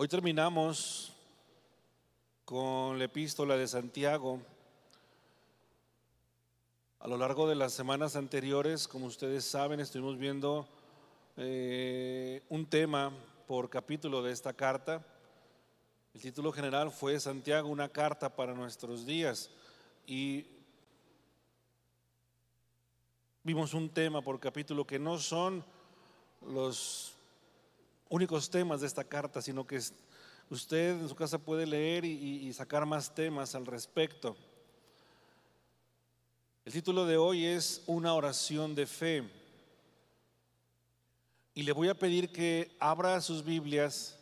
Hoy terminamos con la epístola de Santiago. A lo largo de las semanas anteriores, como ustedes saben, estuvimos viendo eh, un tema por capítulo de esta carta. El título general fue Santiago, una carta para nuestros días. Y vimos un tema por capítulo que no son los únicos temas de esta carta, sino que usted en su casa puede leer y, sacar más temas al respecto. El título de hoy es Una oración de fe. Y le voy a pedir que abra sus Biblias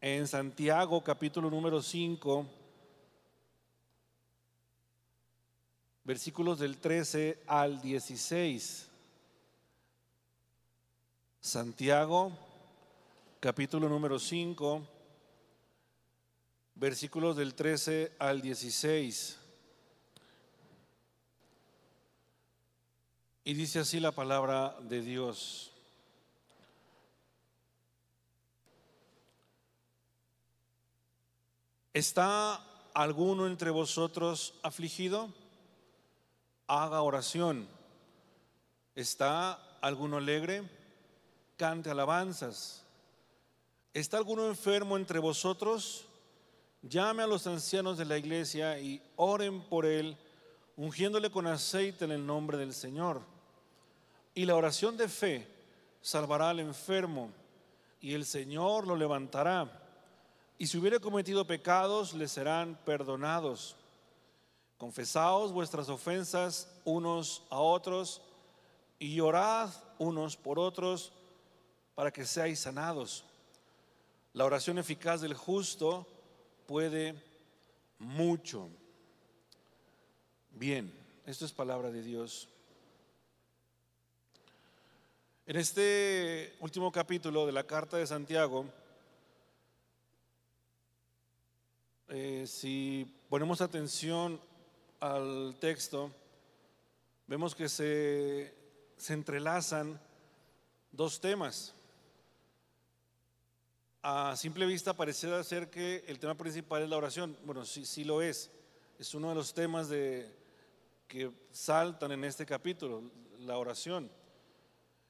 en Santiago capítulo número 5, versículos del 13 al 16. Santiago capítulo número 5, versículos del 13 al 16. Y dice así la palabra de Dios. ¿Está alguno entre vosotros afligido? Haga oración. ¿Está alguno alegre? Cante alabanzas. ¿Está alguno enfermo entre vosotros? Llame a los ancianos de la iglesia y oren por él, ungiéndole con aceite en el nombre del Señor. Y la oración de fe salvará al enfermo, y el Señor lo levantará. Y si hubiere cometido pecados, le serán perdonados. Confesaos vuestras ofensas unos a otros y orad unos por otros para que seáis sanados. La oración eficaz del justo puede mucho. Bien, esto es palabra de Dios. En este último capítulo de la carta de Santiago, eh, si ponemos atención al texto, vemos que se, se entrelazan dos temas a simple vista pareciera ser que el tema principal es la oración. Bueno, sí, sí lo es. Es uno de los temas que saltan en este capítulo, la oración.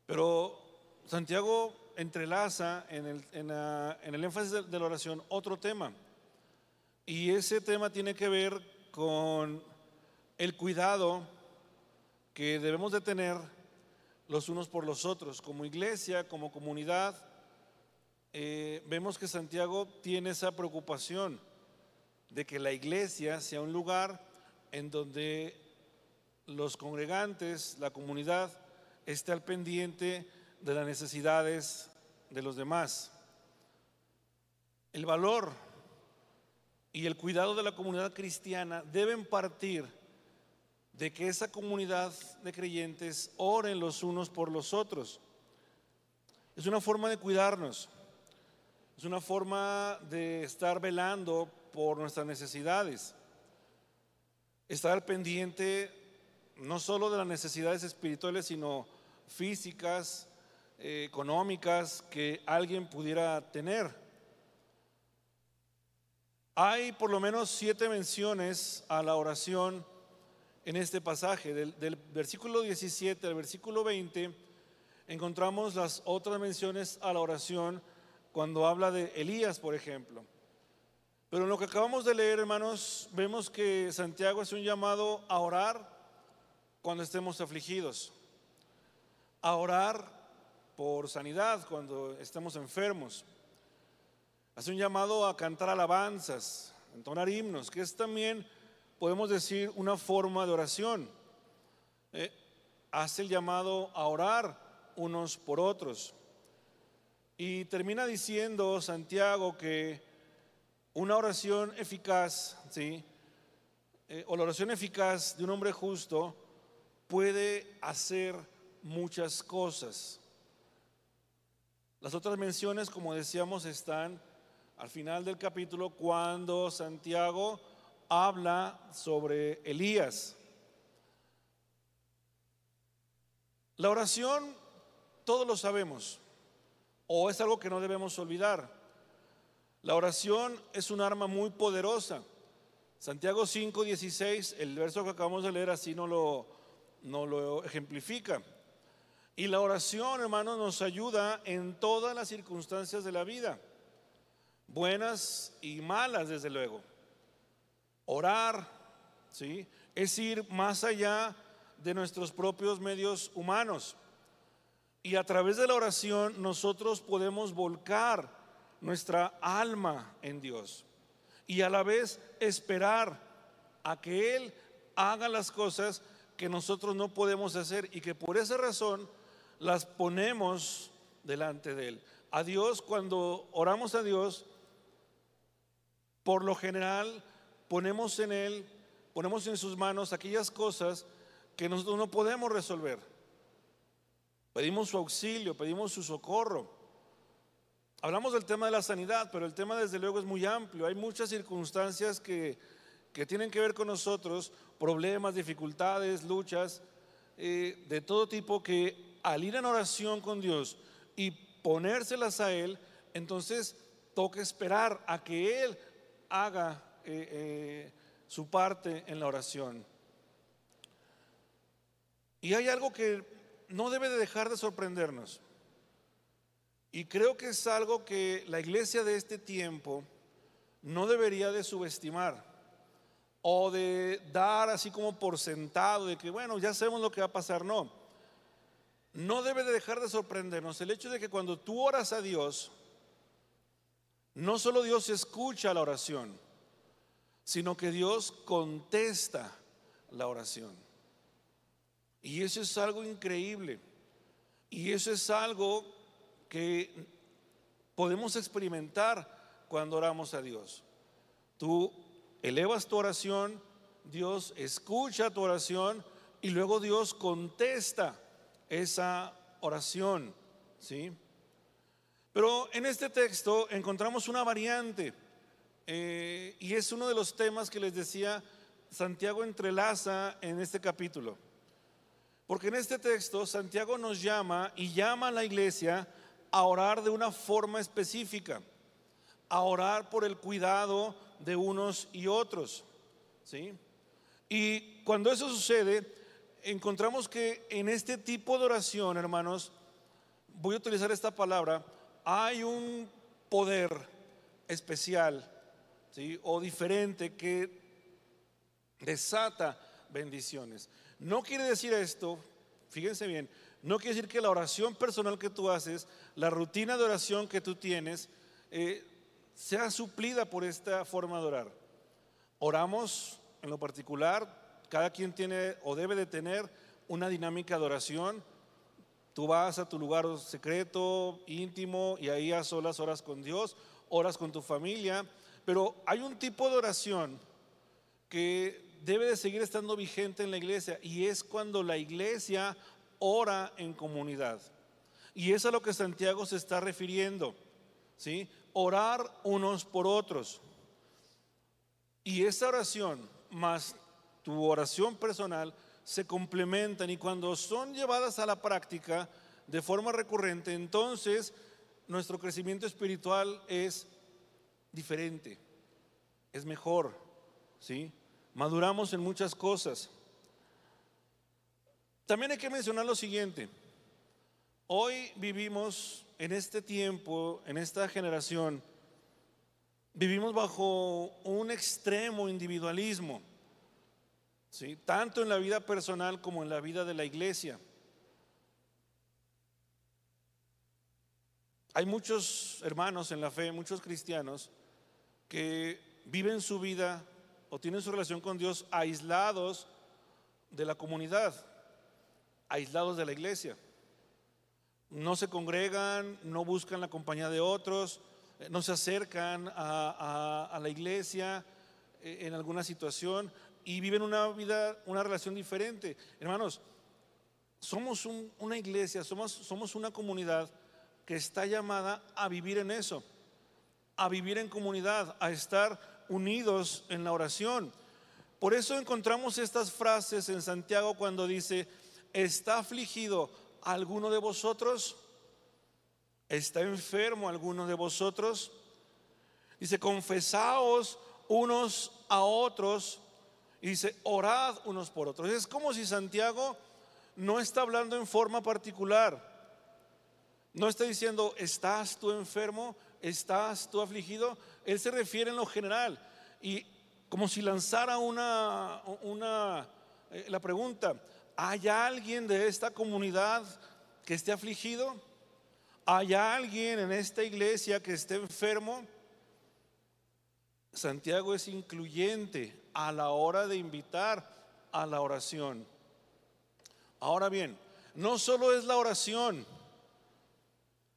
Pero Santiago entrelaza en el, en el énfasis de, de la oración otro tema. Y ese tema tiene que ver con el cuidado que debemos de tener los unos por los otros, como iglesia, como comunidad eh, vemos que Santiago tiene esa preocupación de que la iglesia sea un lugar en donde los congregantes, la comunidad, esté al pendiente de las necesidades de los demás. El valor y el cuidado de la comunidad cristiana deben partir de que esa comunidad de creyentes oren los unos por los otros. Es una forma de cuidarnos. Es una forma de estar velando por nuestras necesidades. Estar pendiente no solo de las necesidades espirituales, sino físicas, eh, económicas que alguien pudiera tener. Hay por lo menos siete menciones a la oración en este pasaje. Del, del, versículo 17 al versículo 20 encontramos las otras menciones a la oración cuando habla de Elías, por ejemplo. Pero en lo que acabamos de leer, hermanos, vemos que Santiago es un llamado a orar cuando estemos afligidos, a orar por sanidad cuando estemos enfermos. Hace un llamado a cantar alabanzas, a entonar himnos, que es también, podemos decir, una forma de oración. Eh, hace el llamado a orar unos por otros. Y termina diciendo Santiago que una oración eficaz, ¿sí? Eh, o la oración eficaz de un hombre justo puede hacer muchas cosas. Las otras menciones, como decíamos, están al final del capítulo cuando Santiago habla sobre Elías. La oración, todos lo sabemos, o es algo que no debemos olvidar. La oración es un arma muy poderosa. Santiago 5, 16, el verso que acabamos de leer así no lo, no lo ejemplifica. Y la oración, hermano, nos ayuda en todas las circunstancias de la vida, buenas y malas, desde luego. Orar, ¿sí? Es ir más allá de nuestros propios medios humanos. Y a través de la oración nosotros podemos volcar nuestra alma en Dios y a la vez esperar a que Él haga las cosas que nosotros no podemos hacer y que por esa razón las ponemos delante de Él. A Dios, cuando oramos a Dios, por lo general ponemos en Él, ponemos en sus manos aquellas cosas que nosotros no podemos resolver. Pedimos su auxilio, pedimos su socorro. Hablamos del tema de la sanidad, pero el tema desde luego es muy amplio. Hay muchas circunstancias que, tienen que ver con nosotros, problemas, dificultades, luchas eh, de todo tipo que al ir en oración con Dios y ponérselas a Él, entonces toca esperar a que Él haga eh, eh, su parte en la oración. Y hay algo que no debe de dejar de sorprendernos. Y creo que es algo que la iglesia de este tiempo no debería de subestimar o de dar así como por sentado de que, bueno, ya sabemos lo que va a pasar. No, no debe de dejar de sorprendernos el hecho de que cuando tú oras a Dios, no solo Dios escucha la oración, sino que Dios contesta la oración. Y eso es algo increíble. Y eso es algo que podemos experimentar cuando oramos a Dios. Tú elevas tu oración, Dios escucha tu oración y luego Dios contesta esa oración, ¿sí? Pero en este texto encontramos una variante eh, y es uno de los temas que les decía Santiago entrelaza en este capítulo. Porque en este texto Santiago nos llama y llama a la iglesia a orar de una forma específica, a orar por el cuidado de unos y otros. ¿sí? Y cuando eso sucede, encontramos que en este tipo de oración, hermanos, voy a utilizar esta palabra, hay un poder especial ¿sí? o diferente que desata bendiciones. No quiere decir esto, fíjense bien, no quiere decir que la oración personal que tú haces, la rutina de oración que tú tienes, eh, sea suplida por esta forma de orar. Oramos en lo particular, cada quien tiene o debe de tener una dinámica de oración. Tú vas a tu lugar secreto, íntimo, y ahí a solas horas con Dios, oras con tu familia, pero hay un tipo de oración que debe de seguir estando vigente en la iglesia y es cuando la iglesia ora en comunidad. Y es a lo que Santiago se está refiriendo, ¿sí? Orar unos por otros. Y esa oración más tu oración personal se complementan y cuando son llevadas a la práctica de forma recurrente, entonces nuestro crecimiento espiritual es diferente, es mejor, ¿sí? Maduramos en muchas cosas. También hay que mencionar lo siguiente. Hoy vivimos en este tiempo, en esta generación, vivimos bajo un extremo individualismo, ¿sí? tanto en la vida personal como en la vida de la iglesia. Hay muchos hermanos en la fe, muchos cristianos, que viven su vida o tienen su relación con Dios aislados de la comunidad aislados de la iglesia. No se congregan, no buscan la compañía de otros, eh, no se acercan a, la iglesia eh, en alguna situación y viven una vida, una relación diferente. Hermanos, somos una iglesia, somos, somos una comunidad que está llamada a vivir en eso, a vivir en comunidad, a estar unidos en la oración. Por eso encontramos estas frases en Santiago cuando dice, ¿Está afligido alguno de vosotros? ¿Está enfermo alguno de vosotros? Dice, confesaos unos a otros. Y dice, orad unos por otros. Es como si Santiago no está hablando en forma particular. No está diciendo, ¿estás tú enfermo? ¿Estás tú afligido? Él se refiere en lo general. Y como si lanzara una, una eh, la pregunta, ¿hay alguien de esta comunidad que esté afligido? ¿Hay alguien en esta iglesia que esté enfermo? Santiago es incluyente a la hora de invitar a la oración. Ahora bien, no solo es la oración,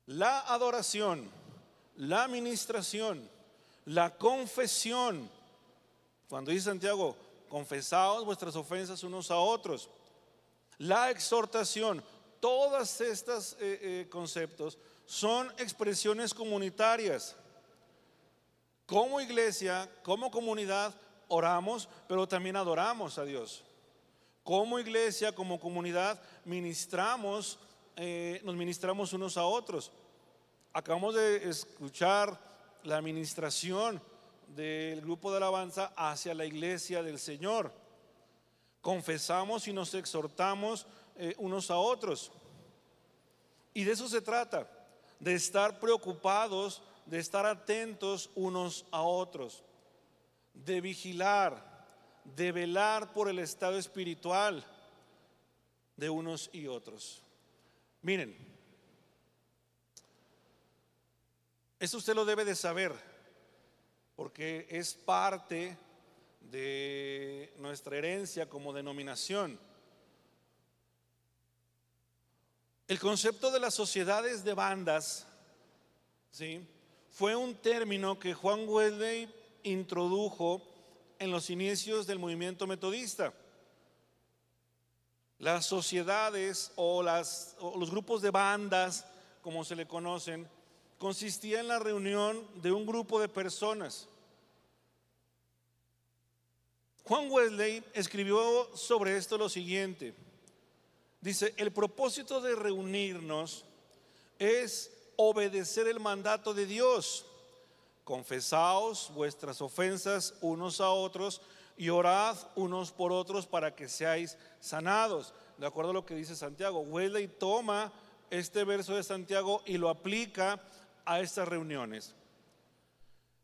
la adoración, la administración, la confesión. Cuando dice Santiago, confesaos vuestras ofensas unos a otros. La exhortación, todos estos eh, eh, conceptos son expresiones comunitarias. Como iglesia, como comunidad, oramos, pero también adoramos a Dios. Como iglesia, como comunidad, ministramos, eh, nos ministramos unos a otros. Acabamos de escuchar la administración del grupo de alabanza hacia la iglesia del Señor. Confesamos y nos exhortamos eh, unos a otros. Y de eso se trata, de estar preocupados de estar atentos unos a otros, de vigilar, de velar por el estado espiritual de unos y otros. Miren, esto usted lo debe de saber, porque es parte de nuestra herencia como denominación. El concepto de las sociedades de bandas, ¿sí? fue un término que Juan Wesley introdujo en los inicios del movimiento metodista. Las sociedades o, las, los grupos de bandas, como se le conocen, consistía en la reunión de un grupo de personas. Juan Wesley escribió sobre esto lo siguiente. Dice, el propósito de reunirnos es obedecer el mandato de Dios. Confesaos vuestras ofensas unos a otros y orad unos por otros para que seáis sanados. De acuerdo a lo que dice Santiago, Wesley toma este verso de Santiago y lo aplica a estas reuniones.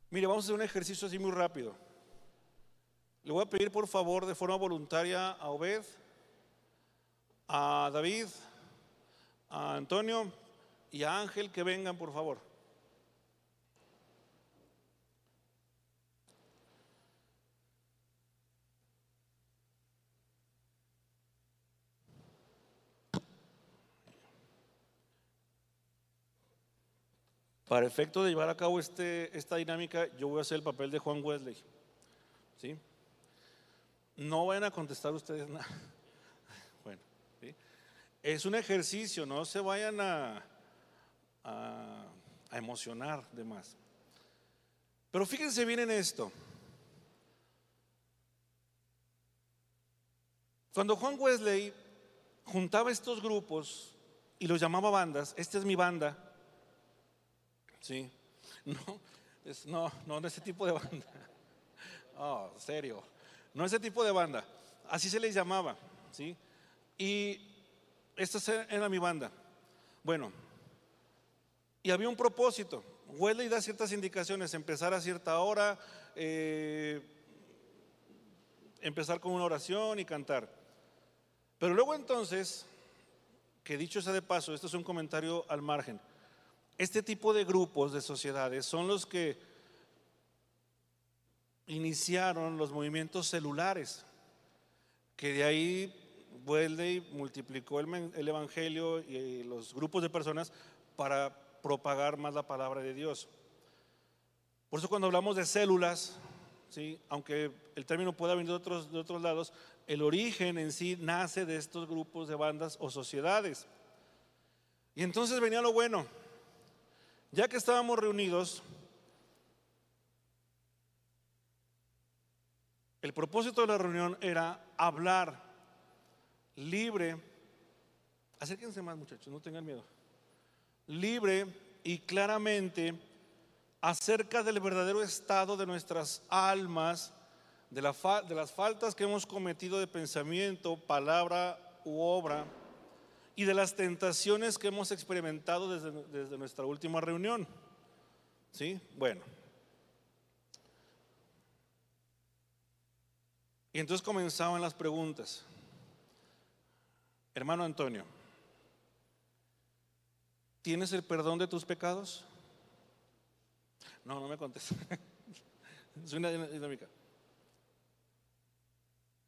Mire, vamos a hacer un ejercicio así muy rápido. Le voy a pedir por favor de forma voluntaria a Obed, a David, a Antonio, y a Ángel que vengan, por favor. Para efecto de llevar a cabo este, esta dinámica, yo voy a hacer el papel de Juan Wesley. ¿Sí? No vayan a contestar ustedes nada. Bueno, es un ejercicio, no se vayan a, a, emocionar de más. Pero fíjense bien en esto. Cuando Juan Wesley juntaba estos grupos y los llamaba bandas, esta es mi banda, ¿sí? No, es, no, no, ese tipo de banda. Oh, serio. No ese tipo de banda. Así se les llamaba, ¿sí? Y esta era mi banda. Bueno, y había un propósito. Wesley da ciertas indicaciones, empezar a cierta hora, eh, empezar con una oración y cantar. Pero luego entonces, que dicho sea de paso, esto es un comentario al margen, este tipo de grupos, de sociedades, son los que iniciaron los movimientos celulares, que de ahí Wesley multiplicó el, el Evangelio y los grupos de personas para propagar más la palabra de Dios. Por eso cuando hablamos de células, ¿sí? aunque el término pueda venir de otros lados, el origen en sí nace de estos grupos de bandas o sociedades. Y entonces venía lo bueno. Ya que estábamos reunidos, el propósito de la reunión era hablar libre. Acérquense más muchachos, no tengan miedo libre y claramente acerca del verdadero estado de nuestras almas, de, de las faltas que hemos cometido de pensamiento, palabra u obra, y de las tentaciones que hemos experimentado desde, desde nuestra última reunión. ¿Sí? Bueno. Y entonces comenzaban las preguntas. Hermano Antonio, ¿tienes el perdón de tus pecados? No, no me contestes. es una dinámica.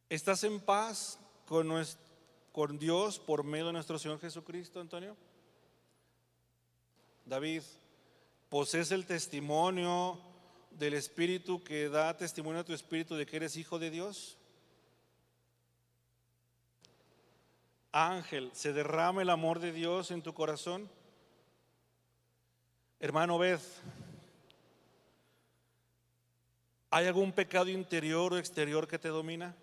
¿Estás en paz con, nuestro, con Dios por medio de nuestro Señor Jesucristo, Antonio? David, ¿posees el testimonio del Espíritu que da testimonio a tu Espíritu de que eres hijo de Dios? Ángel, ¿se derrama el amor de Dios en tu corazón? Hermano Beth, ¿hay algún pecado interior o exterior que te domina?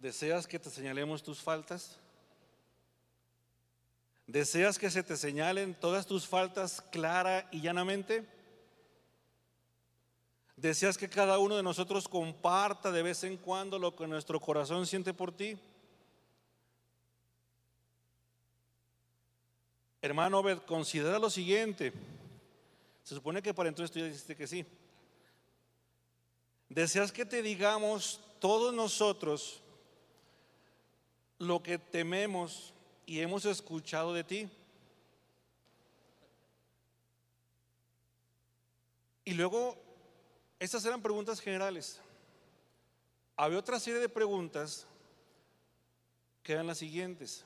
¿Deseas que te señalemos tus faltas? ¿Deseas que se te señalen todas tus faltas clara y llanamente? ¿Deseas que cada uno de nosotros comparta de vez en cuando lo que nuestro corazón siente por ti? Hermano Obed, considera lo siguiente. Se supone que para entonces tú ya dijiste que sí. ¿Deseas que te digamos todos nosotros lo que tememos y hemos escuchado de ti? Y luego estas eran preguntas generales. Había otra serie de preguntas que eran las siguientes.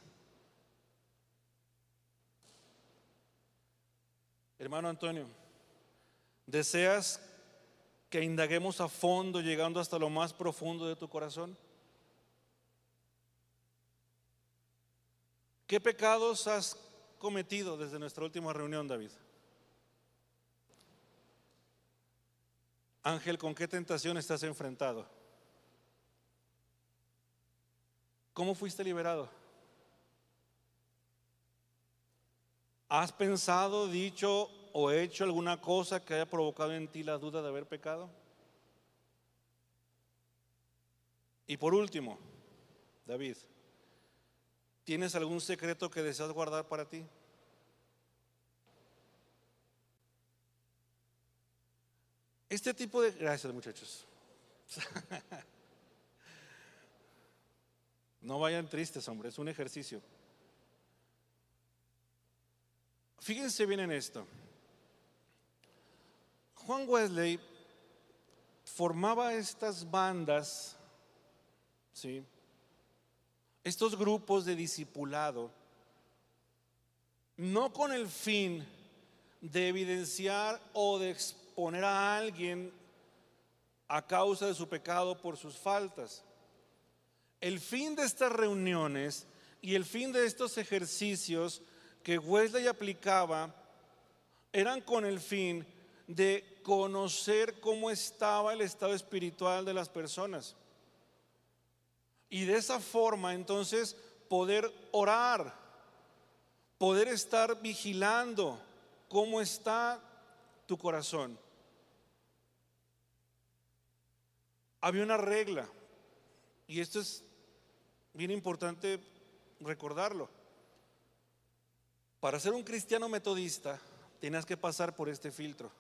Hermano Antonio, ¿deseas que indaguemos a fondo llegando hasta lo más profundo de tu corazón? ¿Qué pecados has cometido desde nuestra última reunión, David? Ángel, ¿con qué tentación estás enfrentado? ¿Cómo fuiste liberado? ¿Has pensado, dicho o hecho alguna cosa que haya provocado en ti la duda de haber pecado? Y por último, David, ¿tienes algún secreto que deseas guardar para ti? Este tipo de... Gracias muchachos. No vayan tristes, hombre, es un ejercicio. Fíjense bien en esto. Juan Wesley formaba estas bandas, ¿sí? Estos grupos de discipulado, no con el fin de evidenciar o de poner a alguien a causa de su pecado por sus faltas. El fin de estas reuniones y el fin de estos ejercicios que Wesley aplicaba eran con el fin de conocer cómo estaba el estado espiritual de las personas. Y de esa forma entonces poder orar, poder estar vigilando cómo está tu corazón. había una regla, y esto es bien importante recordarlo. Para ser un cristiano metodista, tenías que pasar por este filtro.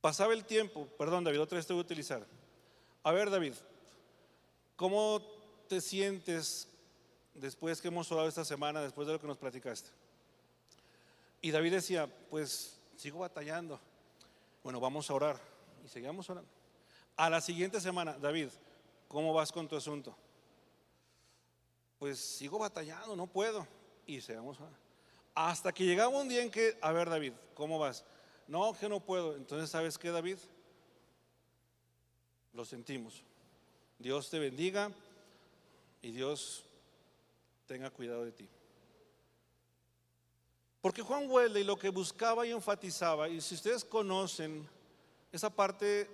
Pasaba el tiempo, perdón David, otra vez te voy a utilizar. A ver David, ¿cómo te sientes después que hemos orado esta semana, después de lo que nos platicaste? Y David decía, pues sigo batallando. Bueno, vamos a orar y seguíamos orando. A la siguiente semana, David, ¿cómo vas con tu asunto? Pues sigo batallando, no puedo. Y seguimos orando. Hasta que llegaba un día en que, a ver David, ¿cómo vas? No, que no puedo. Entonces, ¿sabes qué, David? Lo sentimos. Dios te bendiga y Dios tenga cuidado de ti. Porque Juan Wesley lo que buscaba y enfatizaba, y si ustedes conocen esa parte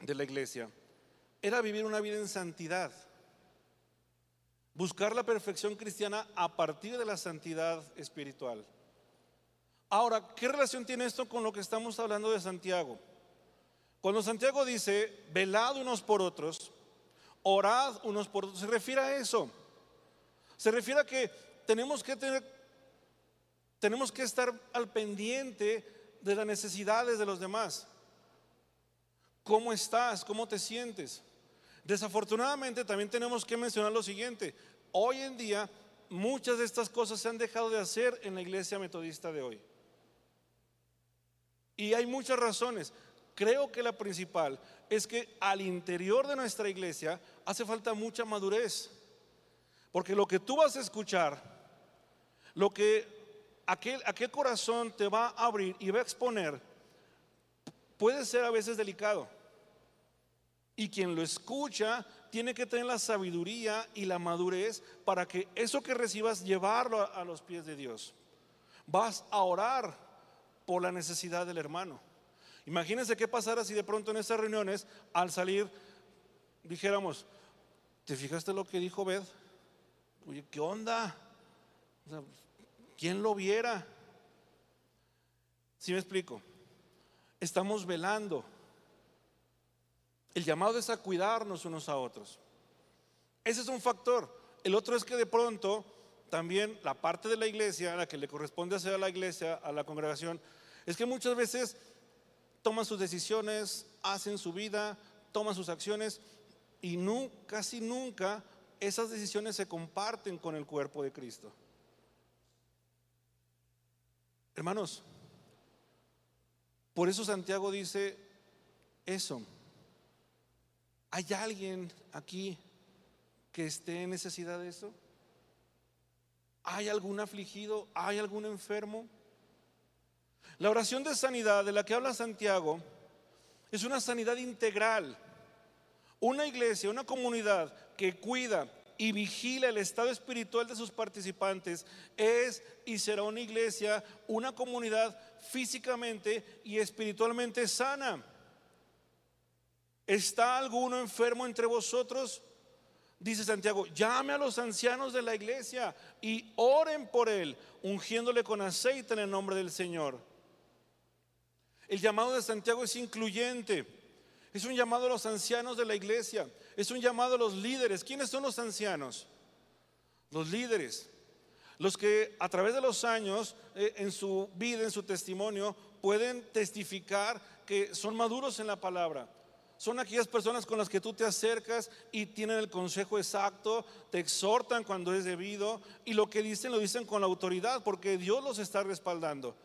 de la iglesia era vivir una vida en santidad. Buscar la perfección cristiana a partir de la santidad espiritual. Ahora, ¿qué relación tiene esto con lo que estamos hablando de Santiago? Cuando Santiago dice, velad unos por otros, orad unos por otros, se refiere a eso. Se refiere a que tenemos que tener, tenemos que estar al pendiente de las necesidades de los demás. ¿Cómo estás? ¿Cómo te sientes? Desafortunadamente también tenemos que mencionar lo siguiente. Hoy en día muchas de estas cosas se han dejado de hacer en la iglesia metodista de hoy. Y hay muchas razones. Creo que la principal es que al interior de nuestra iglesia hace falta mucha madurez. Porque lo que tú vas a escuchar, lo que aquel, aquel corazón te va a abrir y va a exponer, puede ser a veces delicado. Y quien lo escucha tiene que tener la sabiduría y la madurez para que eso que recibas llevarlo a, a los pies de Dios. Vas a orar por la necesidad del hermano. Imagínense qué pasara si de pronto en esas reuniones, al salir, dijéramos, ¿te fijaste lo que dijo Bed? Oye, ¿qué onda? ¿Quién lo viera? Si me explico? Estamos velando. El llamado es a cuidarnos unos a otros. Ese es un factor. El otro es que de pronto también la parte de la iglesia, la que le corresponde hacer a la iglesia, a la congregación, es que muchas veces toman sus decisiones, hacen su vida, toman sus acciones y casi nunca esas decisiones se comparten con el cuerpo de Cristo. Hermanos, por eso Santiago dice eso. ¿Hay alguien aquí que esté en necesidad de eso? ¿Hay algún afligido? ¿Hay algún enfermo? La oración de sanidad de la que habla Santiago es una sanidad integral. Una iglesia, una comunidad que cuida y vigila el estado espiritual de sus participantes es y será una iglesia, una comunidad físicamente y espiritualmente sana. ¿Está alguno enfermo entre vosotros? Dice Santiago, llame a los ancianos de la iglesia y oren por él, ungiéndole con aceite en el nombre del Señor. El llamado de Santiago es incluyente. Es un llamado a los ancianos de la iglesia. Es un llamado a los líderes. ¿Quiénes son los ancianos? Los líderes. Los que a través de los años, eh, en su vida, en su testimonio, pueden testificar que son maduros en la palabra. Son aquellas personas con las que tú te acercas y tienen el consejo exacto, te exhortan cuando es debido y lo que dicen lo dicen con la autoridad porque Dios los está respaldando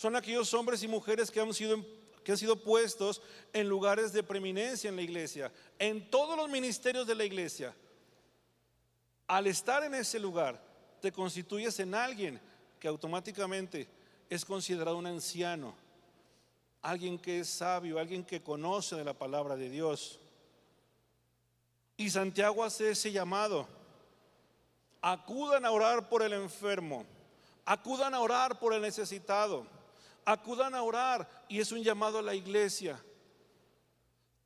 son aquellos hombres y mujeres que han sido que han sido puestos en lugares de preeminencia en la iglesia, en todos los ministerios de la iglesia. Al estar en ese lugar, te constituyes en alguien que automáticamente es considerado un anciano, alguien que es sabio, alguien que conoce de la palabra de Dios. Y Santiago hace ese llamado. Acudan a orar por el enfermo, acudan a orar por el necesitado acudan a orar y es un llamado a la iglesia.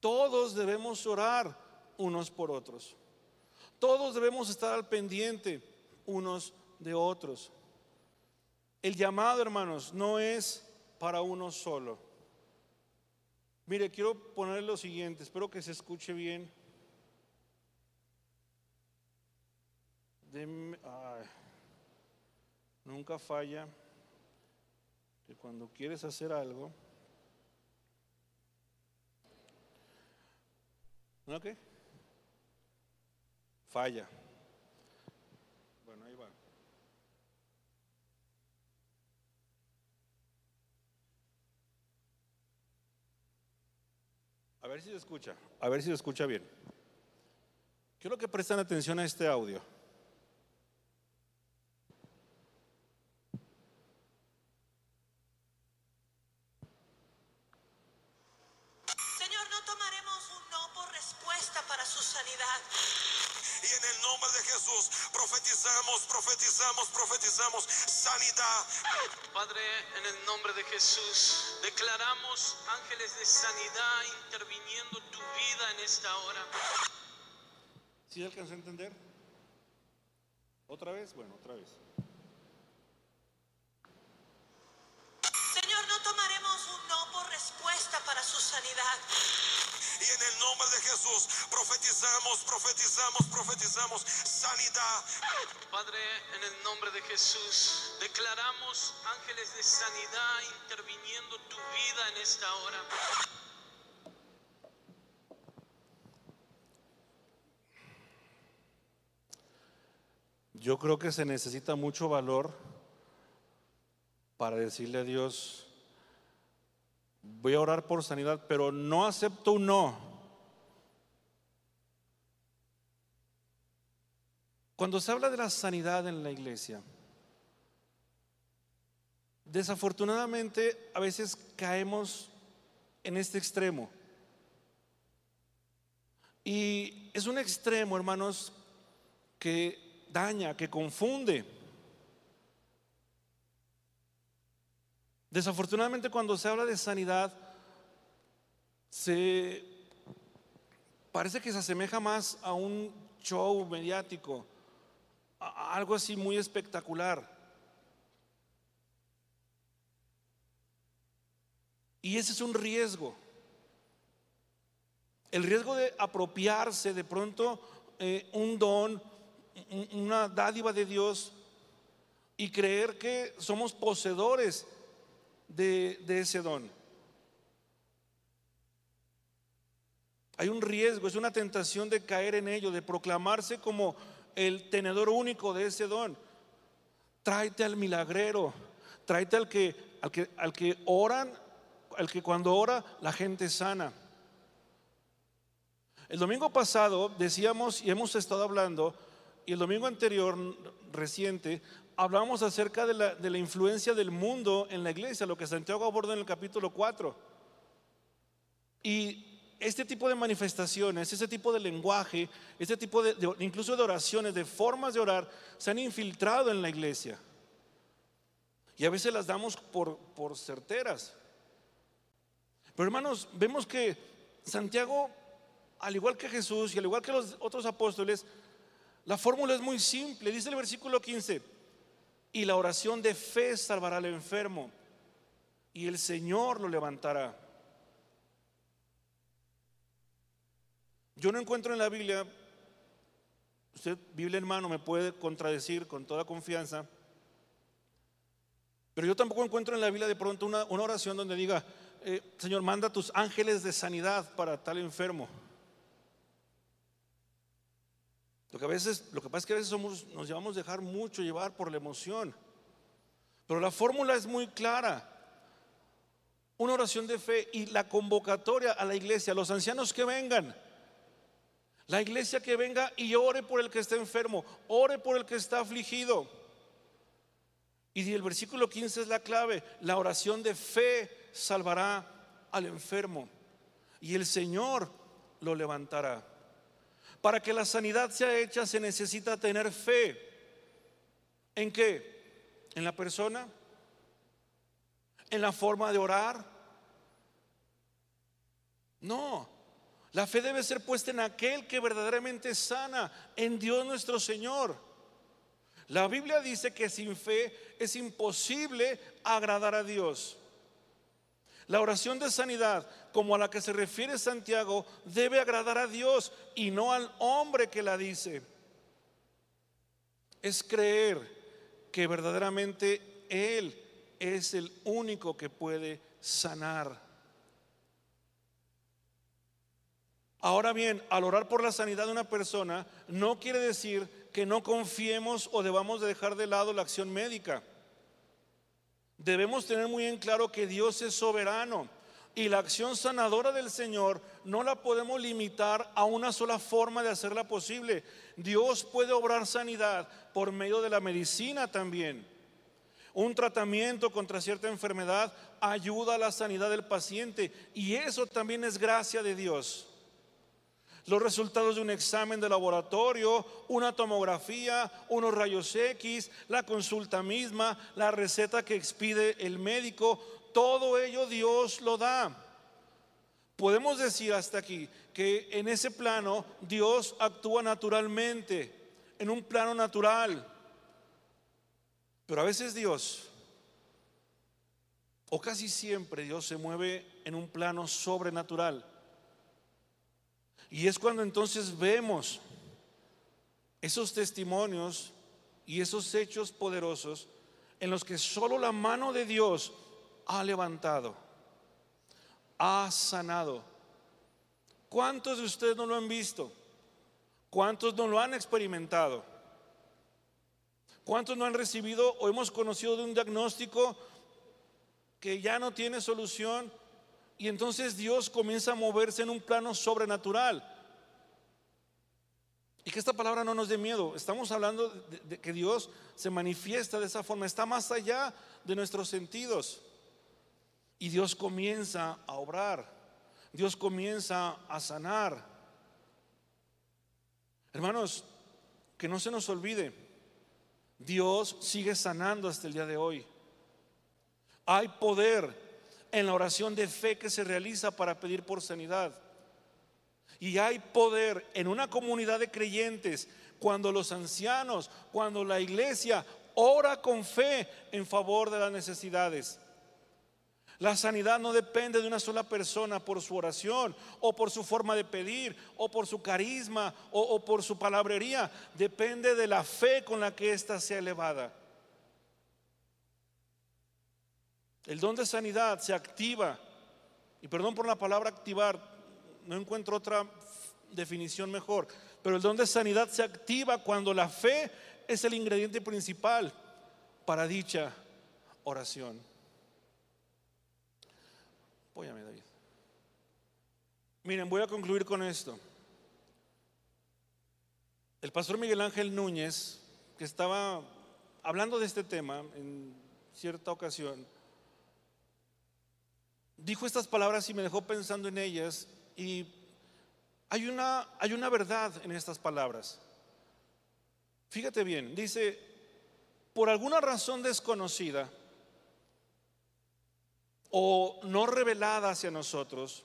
Todos debemos orar unos por otros. Todos debemos estar al pendiente unos de otros. El llamado, hermanos, no es para uno solo. Mire, quiero poner lo siguiente, espero que se escuche bien. nunca falla que cuando quieres hacer algo, ¿no qué? Falla. Bueno, ahí va. A ver si se escucha, a ver si se escucha bien. Quiero que presten atención a este audio. ¿Sí alcanzó a entender? ¿Otra vez? Bueno, otra vez. Señor, no tomaremos un no por respuesta para su sanidad. Y en el nombre de Jesús profetizamos, profetizamos, profetizamos sanidad. Padre, en el nombre de Jesús declaramos ángeles de sanidad interviniendo tu vida en esta hora. Yo creo que se necesita mucho valor para decirle a Dios, voy a orar por sanidad, pero no acepto un no. Cuando se habla de la sanidad en la iglesia, desafortunadamente a veces caemos en este extremo. Y es un extremo, hermanos, que daña, que confunde. Desafortunadamente cuando se habla de sanidad, se parece que se asemeja más a un show mediático, a algo así muy espectacular. Y ese es un riesgo. El riesgo de apropiarse de pronto eh, un don, una dádiva de Dios y creer que somos poseedores de, ese don. Hay un riesgo, es una tentación de caer en ello, de proclamarse como el tenedor único de ese don. Tráete al milagrero, tráete al que, al que, al que oran, al que cuando ora la gente sana. El domingo pasado decíamos y hemos estado hablando, y el domingo anterior, reciente, hablábamos acerca de la, de la influencia del mundo en la iglesia, lo que Santiago aborda en el capítulo 4. Y este tipo de manifestaciones, este tipo de lenguaje, este tipo de, de, incluso de oraciones, de formas de orar, se han infiltrado en la iglesia. Y a veces las damos por, por certeras. Pero hermanos, vemos que Santiago, al igual que Jesús y al igual que los otros apóstoles, la fórmula es muy simple. Dice el versículo 15, y la oración de fe salvará al enfermo, y el Señor lo levantará. Yo no encuentro en la Biblia, usted, Biblia hermano, me puede contradecir con toda confianza, pero yo tampoco encuentro en la Biblia de pronto una, oración donde diga, eh, Señor, manda tus ángeles de sanidad para tal enfermo. Lo que a veces, lo que pasa es que a veces somos, nos llevamos a dejar mucho llevar por la emoción. Pero la fórmula es muy clara. Una oración de fe y la convocatoria a la iglesia, los ancianos que vengan. La iglesia que venga y ore por el que está enfermo, ore por el que está afligido. Y el versículo 15 es la clave. La oración de fe salvará al enfermo y el Señor lo levantará. Para que la sanidad sea hecha se necesita tener fe. ¿En qué? ¿En la persona? ¿En la forma de orar? No. La fe debe ser puesta en aquel que verdaderamente sana, en Dios nuestro Señor. La Biblia dice que sin fe es imposible agradar a Dios. La oración de sanidad, como a la que se refiere Santiago, debe agradar a Dios y no al hombre que la dice. Es creer que verdaderamente Él es el único que puede sanar. Ahora bien, al orar por la sanidad de una persona, no quiere decir que no confiemos o debamos de dejar de lado la acción médica. Debemos tener muy en claro que Dios es soberano y la acción sanadora del Señor no la podemos limitar a una sola forma de hacerla posible. Dios puede obrar sanidad por medio de la medicina también. Un tratamiento contra cierta enfermedad ayuda a la sanidad del paciente y eso también es gracia de Dios los resultados de un examen de laboratorio, una tomografía, unos rayos X, la consulta misma, la receta que expide el médico, todo ello Dios lo da. Podemos decir hasta aquí que en ese plano Dios actúa naturalmente, en un plano natural. Pero a veces Dios, o casi siempre Dios se mueve en un plano sobrenatural. Y es cuando entonces vemos esos testimonios y esos hechos poderosos en los que solo la mano de Dios ha levantado, ha sanado. ¿Cuántos de ustedes no lo han visto? ¿Cuántos no lo han experimentado? ¿Cuántos no han recibido o hemos conocido de un diagnóstico que ya no tiene solución? Y entonces Dios comienza a moverse en un plano sobrenatural. Y que esta palabra no nos dé miedo. Estamos hablando de, que Dios se manifiesta de esa forma. Está más allá de nuestros sentidos. Y Dios comienza a obrar. Dios comienza a sanar. Hermanos, que no se nos olvide. Dios sigue sanando hasta el día de hoy. Hay poder en la oración de fe que se realiza para pedir por sanidad. Y hay poder en una comunidad de creyentes cuando los ancianos, cuando la iglesia ora con fe en favor de las necesidades. La sanidad no depende de una sola persona por su oración o por su forma de pedir o por su carisma o, por su palabrería. Depende de la fe con la que ésta sea elevada. El don de sanidad se activa, y perdón por la palabra activar, no encuentro otra definición mejor, pero el don de sanidad se activa cuando la fe es el ingrediente principal para dicha oración. Apóyame, David. Miren, voy a concluir con esto. El pastor Miguel Ángel Núñez, que estaba hablando de este tema en cierta ocasión, dijo estas palabras y me dejó pensando en ellas y hay una, hay una verdad en estas palabras. Fíjate bien, dice, por alguna razón desconocida, o no revelada hacia nosotros,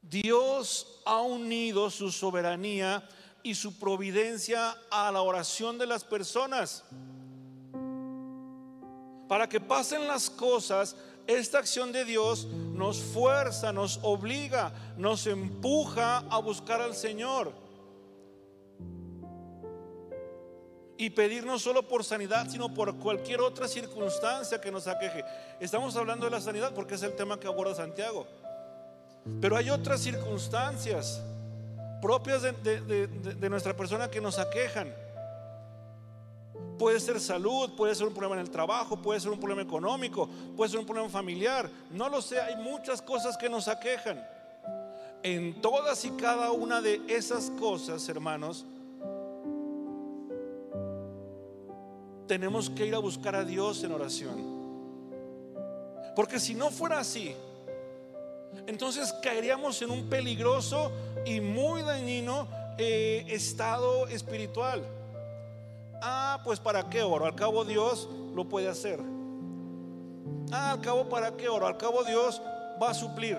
Dios ha unido su soberanía y su providencia a la oración de las personas. Para que pasen las cosas, esta acción de Dios nos fuerza, nos obliga, nos empuja a buscar al Señor. y pedir no solo por sanidad, sino por cualquier otra circunstancia que nos aqueje. Estamos hablando de la sanidad porque es el tema que aborda Santiago. Pero hay otras circunstancias propias de, nuestra persona que nos aquejan. Puede ser salud, puede ser un problema en el trabajo, puede ser un problema económico, puede ser un problema familiar. No lo sé, hay muchas cosas que nos aquejan. En todas y cada una de esas cosas, hermanos, tenemos que ir a buscar a Dios en oración. Porque si no fuera así, entonces caeríamos en un peligroso y muy dañino eh, estado espiritual. Ah, pues para qué oro, al cabo Dios lo puede hacer. Ah, al cabo para qué oro, al cabo Dios va a suplir.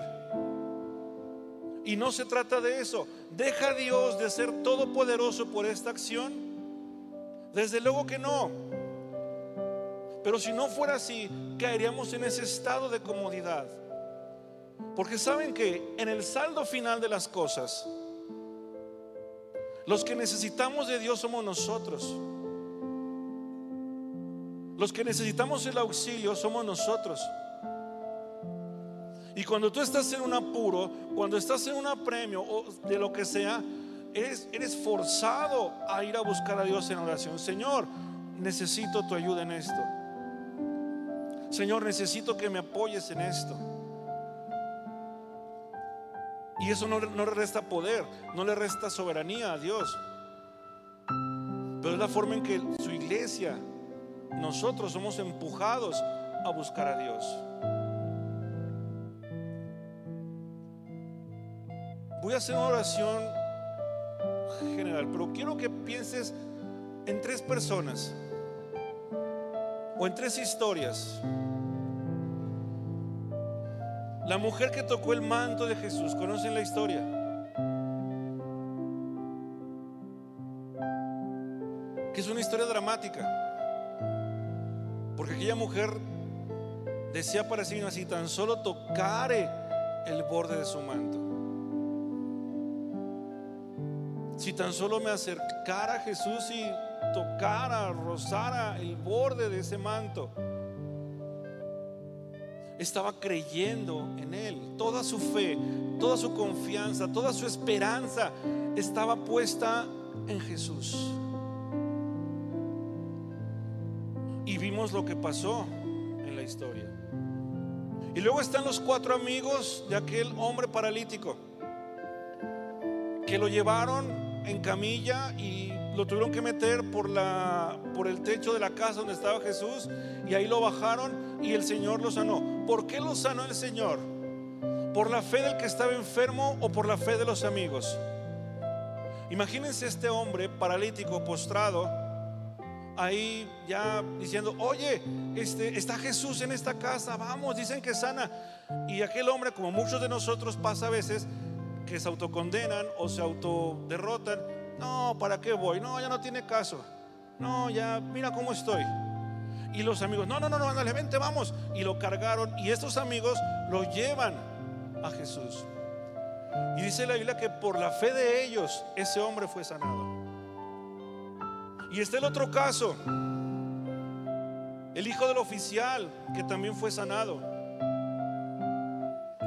Y no se trata de eso. Deja Dios de ser todopoderoso por esta acción. Desde luego que no. Pero si no fuera así, caeríamos en ese estado de comodidad. Porque saben que en el saldo final de las cosas, los que necesitamos de Dios somos nosotros. Los que necesitamos el auxilio somos nosotros. Y cuando tú estás en un apuro, cuando estás en un apremio o de lo que sea, eres, eres forzado a ir a buscar a Dios en oración. Señor, necesito tu ayuda en esto. Señor, necesito que me apoyes en esto. Y eso no, le resta poder, no le resta soberanía a Dios. Pero es la forma en que su iglesia, nosotros somos empujados a buscar a Dios. Voy a hacer una oración general, pero quiero que pienses en tres personas o en tres historias. La mujer que tocó el manto de Jesús, ¿conocen la historia? Que es una historia dramática. Mujer decía para sí misma, si tan solo tocare el borde de su manto. Si tan solo me acercara a Jesús y tocara, rozara el borde de ese manto, estaba creyendo en Él. Toda su fe, toda su confianza, toda su esperanza estaba puesta en Jesús. Lo que pasó en la historia. Y luego están los cuatro amigos de aquel hombre paralítico que lo llevaron en camilla y lo tuvieron que meter por, la, por el techo de la casa donde estaba Jesús y ahí lo bajaron y el Señor lo sanó. ¿Por qué lo sanó el Señor? ¿Por la fe del que estaba enfermo o por la fe de los amigos? Imagínense este hombre paralítico, postrado, ahí ya diciendo, oye, este, está Jesús en esta casa, vamos, dicen que sana. Y aquel hombre, como muchos de nosotros pasa a veces, que se autocondenan o se autoderrotan, no, ¿para qué voy? No, ya no tiene caso. No, ya, mira cómo estoy. Y los amigos, no, no, no, no, ándale, vente, vamos. Y lo cargaron y estos amigos lo llevan a Jesús. Y dice la Biblia que por la fe de ellos ese hombre fue sanado. Y está el otro caso, el hijo del oficial que también fue sanado.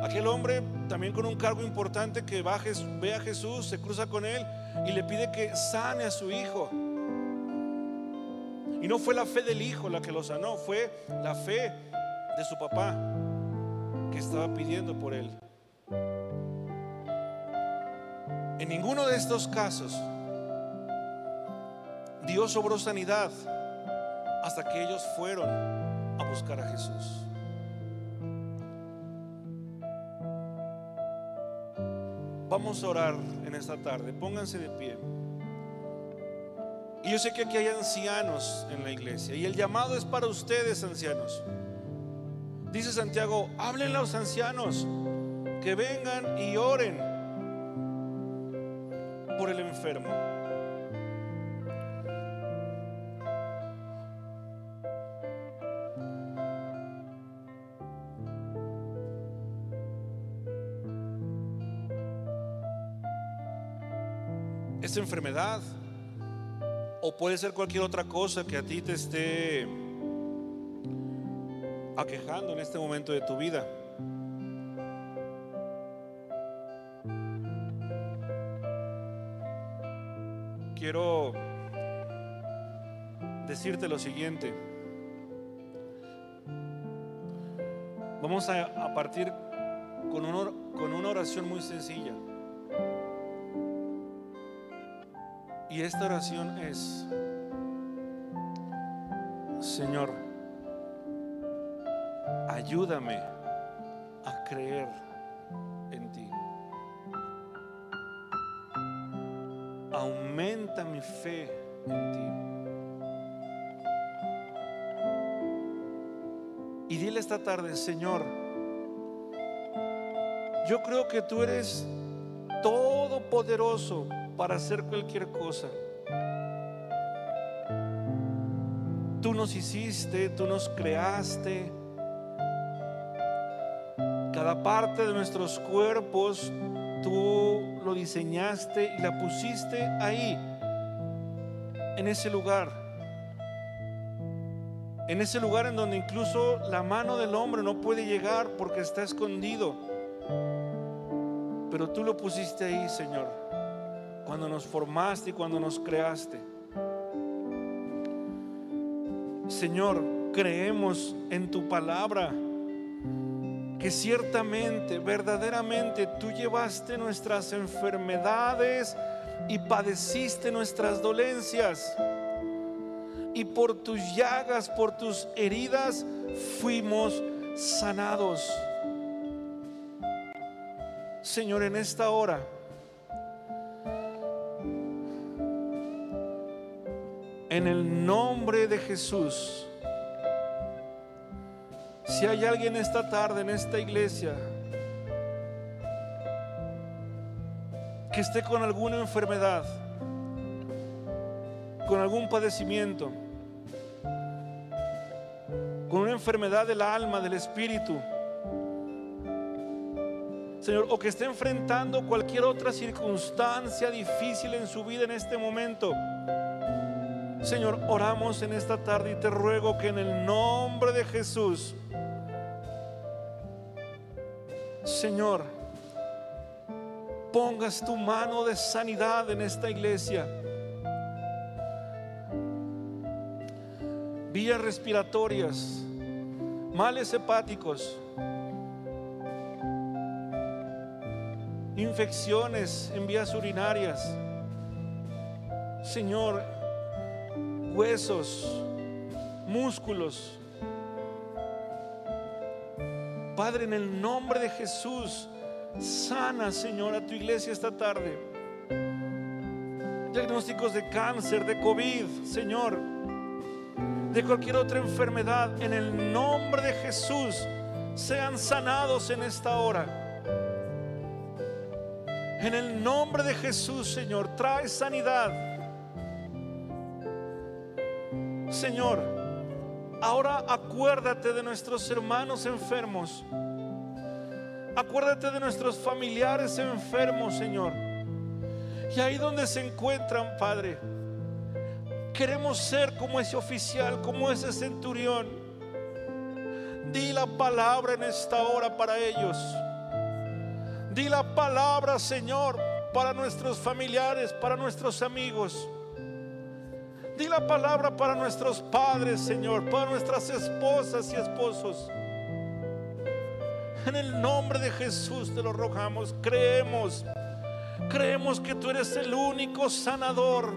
Aquel hombre también con un cargo importante que va, ve a Jesús, se cruza con él y le pide que sane a su hijo. Y no fue la fe del hijo la que lo sanó, fue la fe de su papá que estaba pidiendo por él. En ninguno de estos casos Dios sobró sanidad hasta que ellos fueron a buscar a Jesús. Vamos a orar en esta tarde. Pónganse de pie. Y yo sé que aquí hay ancianos en la iglesia. Y el llamado es para ustedes, ancianos. Dice Santiago, hablen a los ancianos que vengan y oren por el enfermo. Esta enfermedad o puede ser cualquier otra cosa que a ti te esté aquejando en este momento de tu vida. Quiero decirte lo siguiente. Vamos a, partir con una oración muy sencilla. Y esta oración es, Señor, ayúdame a creer en ti. Aumenta mi fe en ti. Y dile esta tarde, Señor, yo creo que tú eres todopoderoso para hacer cualquier cosa. Tú nos hiciste, tú nos creaste. Cada parte de nuestros cuerpos tú lo diseñaste y la pusiste ahí, en ese lugar. En ese lugar en donde incluso la mano del hombre no puede llegar porque está escondido. Pero tú lo pusiste ahí, Señor cuando nos formaste y cuando nos creaste. Señor, creemos en tu palabra, que ciertamente, verdaderamente tú llevaste nuestras enfermedades y padeciste nuestras dolencias. Y por tus llagas, por tus heridas, fuimos sanados. Señor, en esta hora En el nombre de Jesús. Si hay alguien esta tarde en esta iglesia que esté con alguna enfermedad, con algún padecimiento, una enfermedad del alma, del espíritu. Señor, o que esté enfrentando cualquier otra circunstancia difícil en su vida en este momento. Señor, oramos en esta tarde y te ruego que en el nombre de Jesús, Señor, pongas tu mano de sanidad en esta iglesia. Vías respiratorias, males hepáticos, infecciones en vías urinarias. Señor, huesos, músculos. Padre, en el nombre de Jesús, sana, Señor, a tu iglesia esta tarde. Diagnósticos de cáncer, de COVID, Señor, de cualquier otra enfermedad, en el nombre de Jesús, sean sanados en esta hora. En el nombre de Jesús, Señor, trae sanidad. Señor, ahora acuérdate de nuestros hermanos enfermos. Acuérdate de nuestros familiares enfermos, Señor. Y ahí donde se encuentran, Padre, queremos ser como ese oficial, como ese centurión. Di la palabra en esta hora para ellos. Di la palabra, Señor, para nuestros familiares, para nuestros amigos. Di la palabra para nuestros padres, Señor, para nuestras esposas y esposos. En el nombre de Jesús te lo rogamos. Creemos, creemos que tú eres el único sanador.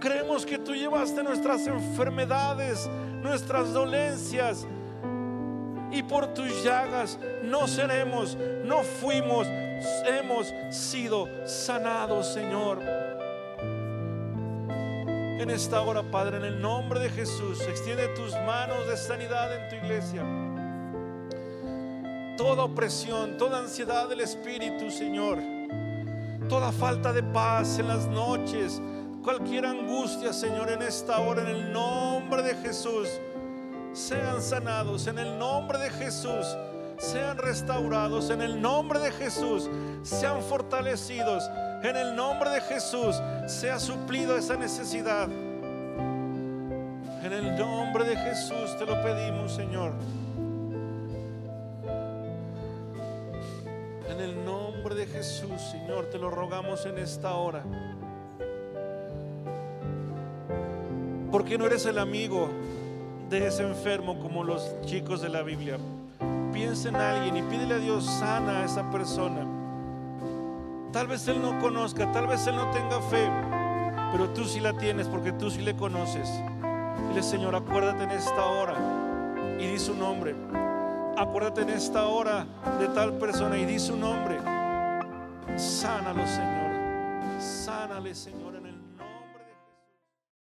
Creemos que tú llevaste nuestras enfermedades, nuestras dolencias, y por tus llagas no seremos, no fuimos, hemos sido sanados, Señor. En esta hora, Padre, en el nombre de Jesús, extiende tus manos de sanidad en tu iglesia. Toda opresión, toda ansiedad del Espíritu, Señor. Toda falta de paz en las noches, cualquier angustia, Señor, en esta hora, en el nombre de Jesús sean sanados en el nombre de Jesús, sean restaurados en el nombre de Jesús, sean fortalecidos en el nombre de Jesús, sea suplido esa necesidad. En el nombre de Jesús te lo pedimos, Señor. En el nombre de Jesús, Señor, te lo rogamos en esta hora. Porque no eres el amigo de ese enfermo como los chicos de la Biblia. Piensa en alguien y pídele a Dios sana a esa persona. Tal vez Él no conozca, tal vez Él no tenga fe, pero tú sí la tienes porque tú sí le conoces. Dile, Señor, acuérdate en esta hora y di su nombre. Acuérdate en esta hora de tal persona y di su nombre. Sánalo, Señor. Sánale, Señor,